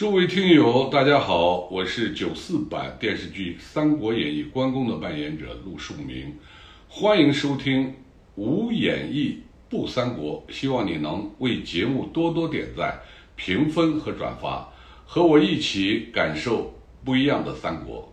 诸位听友大家好我是九四版电视剧三国演义关公的扮演者陆树铭欢迎收听无演义不三国希望你能为节目多多点赞评分和转发和我一起感受不一样的三国。